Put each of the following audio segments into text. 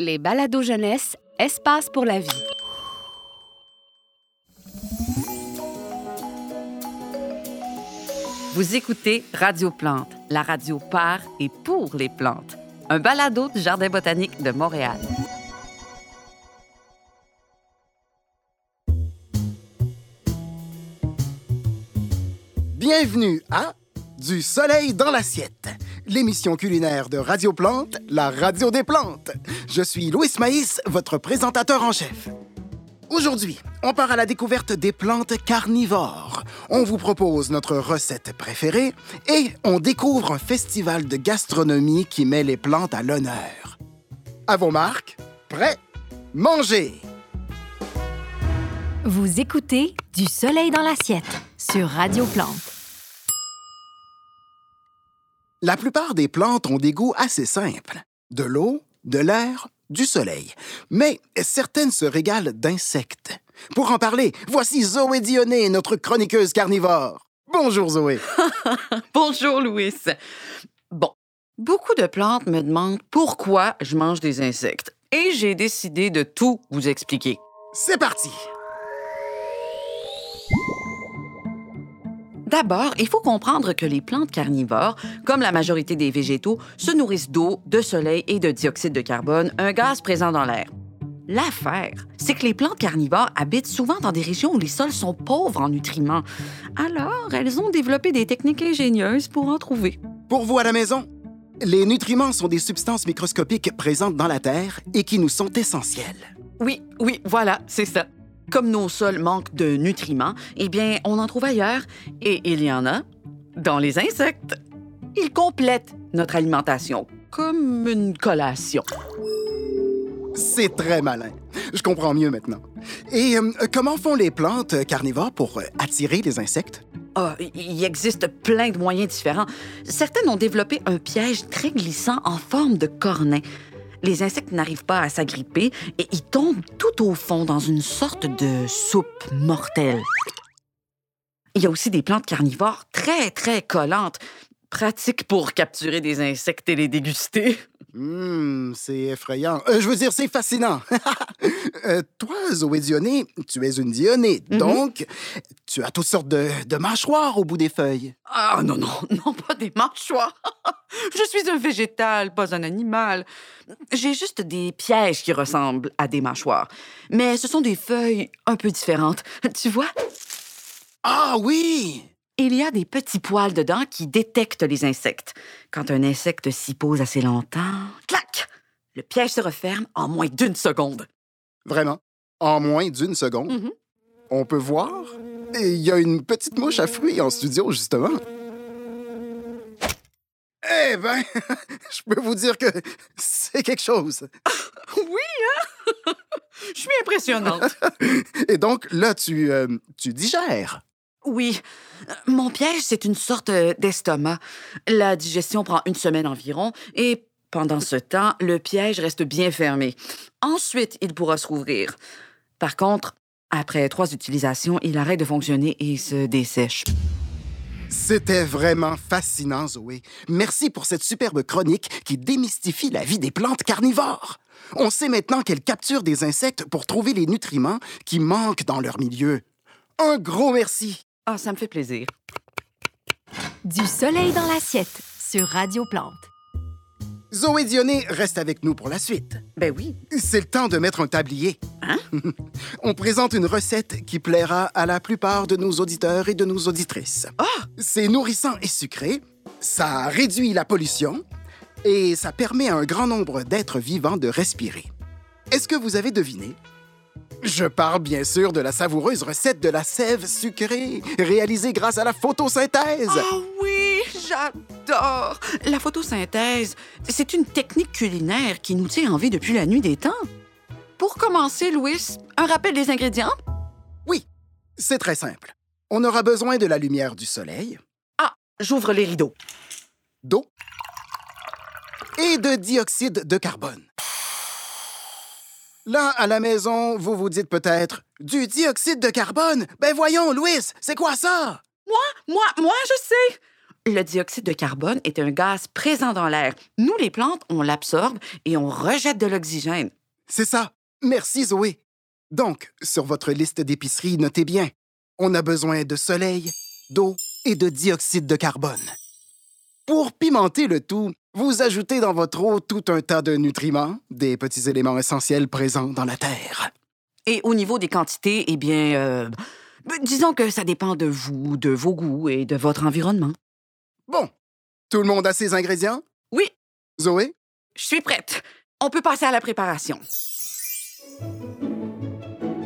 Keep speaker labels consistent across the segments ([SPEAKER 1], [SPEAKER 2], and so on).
[SPEAKER 1] Les balados jeunesse, espace pour la vie.
[SPEAKER 2] Vous écoutez Radio Plante, la radio par et pour les plantes. Un balado du Jardin botanique de Montréal.
[SPEAKER 3] Bienvenue à Du soleil dans l'assiette, l'émission culinaire de Radio Plante, la radio des plantes. Je suis Louis Maïs, votre présentateur en chef. Aujourd'hui, on part à la découverte des plantes carnivores. On vous propose notre recette préférée et on découvre un festival de gastronomie qui met les plantes à l'honneur. À vos marques, prêts, mangez!
[SPEAKER 4] Vous écoutez Du soleil dans l'assiette sur Radio Plante.
[SPEAKER 3] La plupart des plantes ont des goûts assez simples. De l'eau, de l'air, du soleil. Mais certaines se régalent d'insectes. Pour en parler, voici Zoé Dionné, notre chroniqueuse carnivore. Bonjour Zoé.
[SPEAKER 2] Bonjour Louis. Bon, beaucoup de plantes me demandent pourquoi je mange des insectes. Et j'ai décidé de tout vous expliquer.
[SPEAKER 3] C'est parti.
[SPEAKER 2] D'abord, il faut comprendre que les plantes carnivores, comme la majorité des végétaux, se nourrissent d'eau, de soleil et de dioxyde de carbone, un gaz présent dans l'air. L'affaire, c'est que les plantes carnivores habitent souvent dans des régions où les sols sont pauvres en nutriments. Alors, elles ont développé des techniques ingénieuses pour en trouver.
[SPEAKER 3] Pour vous à la maison, les nutriments sont des substances microscopiques présentes dans la Terre et qui nous sont essentielles.
[SPEAKER 2] Oui, oui, voilà, c'est ça. Comme nos sols manquent de nutriments, eh bien, on en trouve ailleurs et il y en a dans les insectes. Ils complètent notre alimentation comme une collation.
[SPEAKER 3] C'est très malin. Je comprends mieux maintenant. Et euh, comment font les plantes carnivores pour euh, attirer les insectes?
[SPEAKER 2] Ah, il existe plein de moyens différents. Certaines ont développé un piège très glissant en forme de cornet. Les insectes n'arrivent pas à s'agripper et ils tombent tout au fond dans une sorte de soupe mortelle. Il y a aussi des plantes carnivores très, très collantes, pratiques pour capturer des insectes et les déguster.
[SPEAKER 3] Hum, c'est effrayant. Euh, je veux dire, c'est fascinant. Euh, toi, Zoé Dionné, tu es une Dionée,
[SPEAKER 2] Mhm.
[SPEAKER 3] donc tu as toutes sortes de, de mâchoires au bout des feuilles.
[SPEAKER 2] Ah non, non, non, pas des mâchoires. Je suis un végétal, pas un animal. J'ai juste des pièges qui ressemblent à des mâchoires. Mais ce sont des feuilles un peu différentes. Tu vois,
[SPEAKER 3] Ah oui!
[SPEAKER 2] Il y a des petits poils dedans qui détectent les insectes. Quand un insecte s'y pose assez longtemps, clac! Le piège se referme en moins d'une seconde.
[SPEAKER 3] Vraiment? En moins d'une seconde?
[SPEAKER 2] Mhm.
[SPEAKER 3] On peut voir? Et Il y a une petite mouche à fruits en studio, justement. Eh ben, je peux vous dire que c'est quelque chose.
[SPEAKER 2] Oui, hein? Je suis impressionnante.
[SPEAKER 3] Et donc, là, tu, euh, tu digères.
[SPEAKER 2] Oui. Mon piège, c'est une sorte euh, d'estomac. La digestion prend une semaine environ et pendant ce temps, le piège reste bien fermé. Ensuite, il pourra se rouvrir. Par contre, après trois utilisations, il arrête de fonctionner et se dessèche.
[SPEAKER 3] C'était vraiment fascinant, Zoé. Merci pour cette superbe chronique qui démystifie la vie des plantes carnivores. On sait maintenant qu'elles capturent des insectes pour trouver les nutriments qui manquent dans leur milieu. Un gros merci.
[SPEAKER 2] Ah, ça me fait plaisir.
[SPEAKER 4] Du soleil dans l'assiette sur Radio Plante.
[SPEAKER 3] Zoé Dionné reste avec nous pour la suite.
[SPEAKER 2] Ben oui.
[SPEAKER 3] C'est le temps de mettre un tablier.
[SPEAKER 2] Hein?
[SPEAKER 3] On présente une recette qui plaira à la plupart de nos auditeurs et de nos auditrices.
[SPEAKER 2] Ah!
[SPEAKER 3] C'est nourrissant et sucré, ça réduit la pollution et ça permet à un grand nombre d'êtres vivants de respirer. Est-ce que vous avez deviné? Je parle bien sûr de la savoureuse recette de la sève sucrée, réalisée grâce à la photosynthèse.
[SPEAKER 2] Ah oui, j'adore! La photosynthèse, c'est une technique culinaire qui nous tient en vie depuis la nuit des temps. Pour commencer, Louis, un rappel des ingrédients?
[SPEAKER 3] Oui, c'est très simple. On aura besoin de la lumière du soleil,
[SPEAKER 2] Ah, j'ouvre les rideaux.
[SPEAKER 3] d'eau et de dioxyde de carbone. Là, à la maison, vous vous dites peut-être du dioxyde de carbone. Ben voyons, Louis, c'est quoi ça?
[SPEAKER 2] Moi, moi, je sais! Le dioxyde de carbone est un gaz présent dans l'air. Nous, les plantes, on l'absorbe et on rejette de l'oxygène.
[SPEAKER 3] C'est ça. Merci, Zoé. Donc, sur votre liste d'épicerie, notez bien. On a besoin de soleil, d'eau et de dioxyde de carbone. Pour pimenter le tout, vous ajoutez dans votre eau tout un tas de nutriments, des petits éléments essentiels présents dans la terre.
[SPEAKER 2] Et au niveau des quantités, eh bien, euh, disons que ça dépend de vous, de vos goûts et de votre environnement.
[SPEAKER 3] Bon, tout le monde a ses ingrédients?
[SPEAKER 2] Oui,
[SPEAKER 3] Zoé?
[SPEAKER 2] je suis prête. On peut passer à la préparation.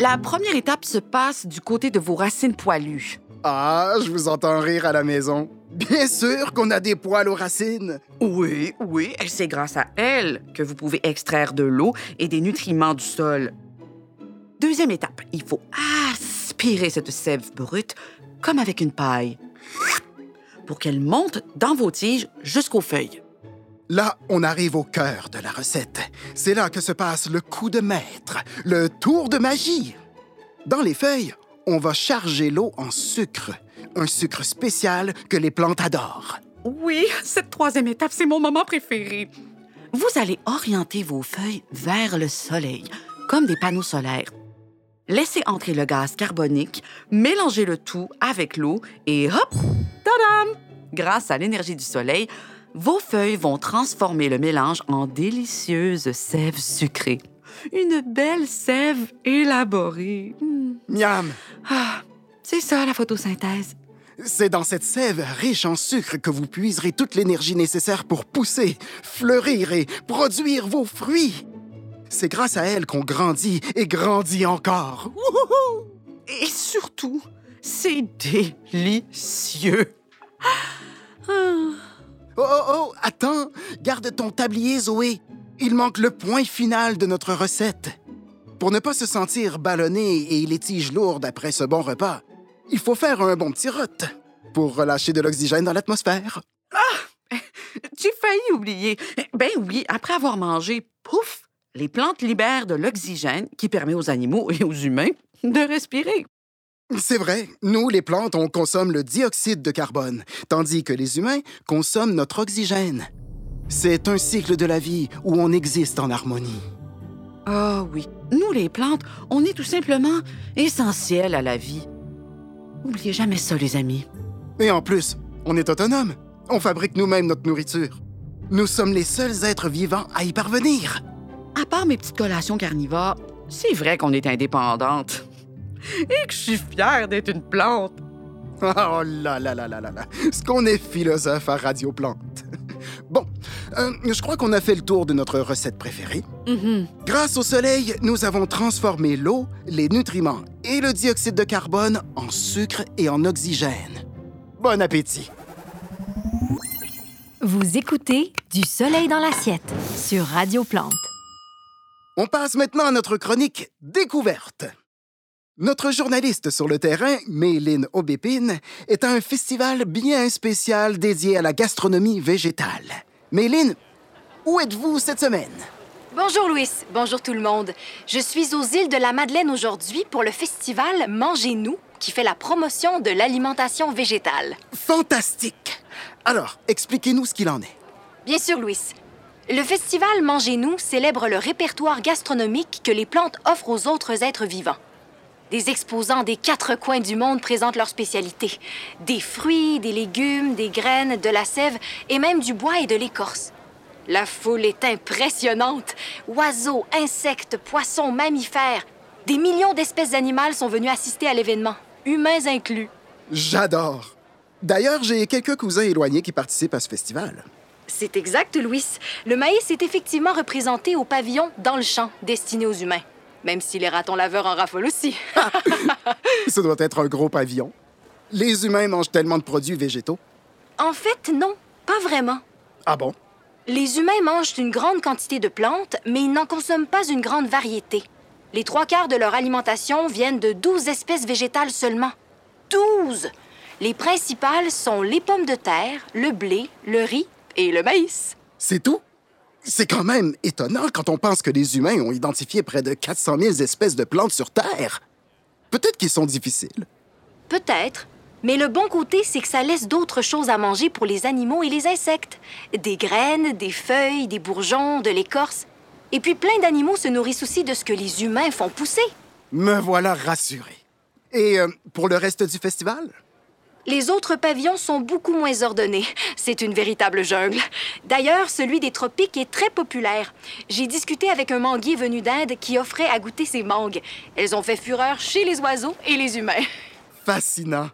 [SPEAKER 2] La première étape se passe du côté de vos racines poilues.
[SPEAKER 3] Ah, je vous entends rire à la maison. Bien sûr qu'on a des poils aux racines.
[SPEAKER 2] Oui, oui, et c'est grâce à elles que vous pouvez extraire de l'eau et des nutriments du sol. Deuxième étape, il faut aspirer cette sève brute comme avec une paille pour qu'elle monte dans vos tiges jusqu'aux feuilles.
[SPEAKER 3] Là, on arrive au cœur de la recette. C'est là que se passe le coup de maître, le tour de magie. Dans les feuilles, on va charger l'eau en sucre, un sucre spécial que les plantes adorent.
[SPEAKER 2] Oui, cette troisième étape, c'est mon moment préféré. Vous allez orienter vos feuilles vers le soleil, comme des panneaux solaires. Laissez entrer le gaz carbonique, mélangez le tout avec l'eau et hop, tadam! Grâce à l'énergie du soleil, vos feuilles vont transformer le mélange en délicieuse sève sucrée. Une belle sève élaborée. Hmm.
[SPEAKER 3] Miam!
[SPEAKER 2] Ah, c'est ça la photosynthèse.
[SPEAKER 3] C'est dans cette sève riche en sucre que vous puiserez toute l'énergie nécessaire pour pousser, fleurir et produire vos fruits. C'est grâce à elle qu'on grandit et grandit encore. Wouhou!
[SPEAKER 2] Et surtout, c'est délicieux. Ah.
[SPEAKER 3] Oh, oh, oh, attends, garde ton tablier, Zoé. Il manque le point final de notre recette. Pour ne pas se sentir ballonné et les tiges lourdes après ce bon repas, il faut faire un bon petit rot pour relâcher de l'oxygène dans l'atmosphère.
[SPEAKER 2] J'ai failli oublier. Ben oui, après avoir mangé, pouf, les plantes libèrent de l'oxygène qui permet aux animaux et aux humains de respirer.
[SPEAKER 3] C'est vrai, nous, les plantes, on consomme le dioxyde de carbone, tandis que les humains consomment notre oxygène. C'est un cycle de la vie où on existe en harmonie.
[SPEAKER 2] Ah oui, nous les plantes, on est tout simplement essentiels à la vie. Oubliez jamais ça, les amis.
[SPEAKER 3] Et en plus, on est autonome. On fabrique nous-mêmes notre nourriture. Nous sommes les seuls êtres vivants à y parvenir.
[SPEAKER 2] À part mes petites collations carnivores, c'est vrai qu'on est indépendante. Et que je suis fière d'être une plante.
[SPEAKER 3] Oh là là là là là là. Ce qu'on est philosophe à Radio Plante. Bon, euh, je crois qu'on a fait le tour de notre recette préférée.
[SPEAKER 2] Mhm.
[SPEAKER 3] Grâce au soleil, nous avons transformé l'eau, les nutriments et le dioxyde de carbone en sucre et en oxygène. Bon appétit!
[SPEAKER 4] Vous écoutez Du soleil dans l'assiette sur Radio Plante.
[SPEAKER 3] On passe maintenant à notre chronique Découverte. Notre journaliste sur le terrain, Méline Aubépine, est à un festival bien spécial dédié à la gastronomie végétale. Méline, où êtes-vous cette semaine?
[SPEAKER 5] Bonjour Louis, bonjour tout le monde. Je suis aux îles de la Madeleine aujourd'hui pour le festival Mangez-nous qui fait la promotion de l'alimentation végétale.
[SPEAKER 3] Fantastique! Alors, expliquez-nous ce qu'il en est.
[SPEAKER 5] Bien sûr Louis. Le festival Mangez-nous célèbre le répertoire gastronomique que les plantes offrent aux autres êtres vivants. Des exposants des quatre coins du monde présentent leurs spécialités. Des fruits, des légumes, des graines, de la sève et même du bois et de l'écorce. La foule est impressionnante. Oiseaux, insectes, poissons, mammifères. Des millions d'espèces animales sont venues assister à l'événement, humains inclus.
[SPEAKER 3] J'adore! D'ailleurs, j'ai quelques cousins éloignés qui participent à ce festival.
[SPEAKER 5] C'est exact, Louis. Le maïs est effectivement représenté au pavillon dans le champ, destiné aux humains. Même si les ratons laveurs en raffolent aussi.
[SPEAKER 3] Ça doit être un gros pavillon. Les humains mangent tellement de produits végétaux.
[SPEAKER 5] en fait, non, pas vraiment.
[SPEAKER 3] Ah bon?
[SPEAKER 5] Les humains mangent une grande quantité de plantes, mais ils n'en consomment pas une grande variété. Les trois quarts de leur alimentation viennent de 12 espèces végétales seulement. 12! Les principales sont les pommes de terre, le blé, le riz et le maïs.
[SPEAKER 3] C'est tout? C'est quand même étonnant quand on pense que les humains ont identifié près de 400 000 espèces de plantes sur Terre. Peut-être qu'ils sont difficiles.
[SPEAKER 5] Peut-être, Mais le bon côté, c'est que ça laisse d'autres choses à manger pour les animaux et les insectes. Des graines, des feuilles, des bourgeons, de l'écorce. Et puis plein d'animaux se nourrissent aussi de ce que les humains font pousser.
[SPEAKER 3] Me voilà rassuré. Et euh, pour le reste du festival?
[SPEAKER 5] Les autres pavillons sont beaucoup moins ordonnés. C'est une véritable jungle. D'ailleurs, celui des tropiques est très populaire. J'ai discuté avec un manguier venu d'Inde qui offrait à goûter ses mangues. Elles ont fait fureur chez les oiseaux et les humains.
[SPEAKER 3] Fascinant.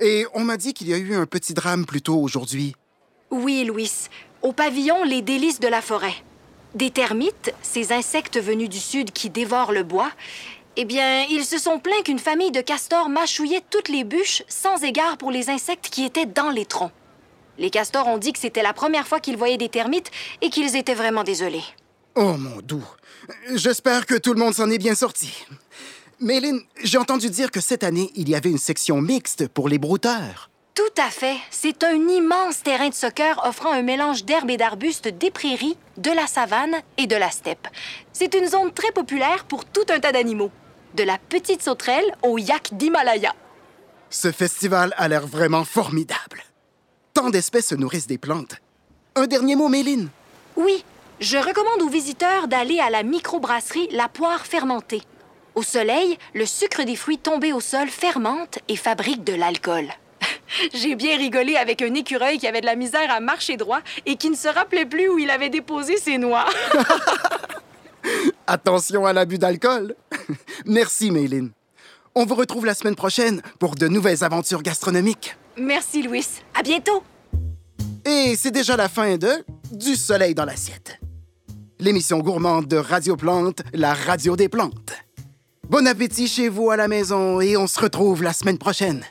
[SPEAKER 3] Et on m'a dit qu'il y a eu un petit drame plus tôt aujourd'hui.
[SPEAKER 5] Oui, Louis. Au pavillon Les délices de la forêt. Des termites, ces insectes venus du sud qui dévorent le bois, eh bien, ils se sont plaints qu'une famille de castors mâchouillait toutes les bûches sans égard pour les insectes qui étaient dans les troncs. Les castors ont dit que c'était la première fois qu'ils voyaient des termites et qu'ils étaient vraiment désolés.
[SPEAKER 3] Oh mon doux. J'espère que tout le monde s'en est bien sorti. Méline, j'ai entendu dire que cette année, il y avait une section mixte pour les brouteurs.
[SPEAKER 5] Tout à fait. C'est un immense terrain de soccer offrant un mélange d'herbes et d'arbustes des prairies, de la savane et de la steppe. C'est une zone très populaire pour tout un tas d'animaux. De la petite sauterelle au yak d'Himalaya.
[SPEAKER 3] Ce festival a l'air vraiment formidable. Tant d'espèces se nourrissent des plantes. Un dernier mot, Méline?
[SPEAKER 5] Oui, je recommande aux visiteurs d'aller à la microbrasserie La Poire fermentée. Au soleil, le sucre des fruits tombés au sol fermente et fabrique de l'alcool. J'ai bien rigolé avec un écureuil qui avait de la misère à marcher droit et qui ne se rappelait plus où il avait déposé ses noix.
[SPEAKER 3] Attention à l'abus d'alcool. Merci, Méline. On vous retrouve la semaine prochaine pour de nouvelles aventures gastronomiques.
[SPEAKER 5] Merci, Louis. À bientôt.
[SPEAKER 3] Et c'est déjà la fin de Du soleil dans l'assiette. L'émission gourmande de Radio Plante, la radio des plantes. Bon appétit chez vous à la maison et on se retrouve la semaine prochaine.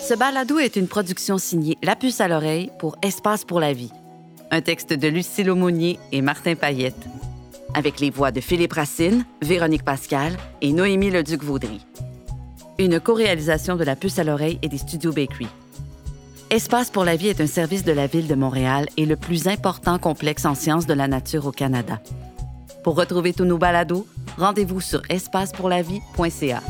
[SPEAKER 2] Ce balado est une production signée La Puce à l'oreille pour Espace pour la vie. Un texte de Lucille Aumonier et Martin Payette. Avec les voix de Philippe Racine, Véronique Pascal et Noémie Leduc-Vaudry. Une co-réalisation de La Puce à l'oreille et des studios Bakery. Espace pour la vie est un service de la Ville de Montréal et le plus important complexe en sciences de la nature au Canada. Pour retrouver tous nos balados, rendez-vous sur espacepourlavie.ca.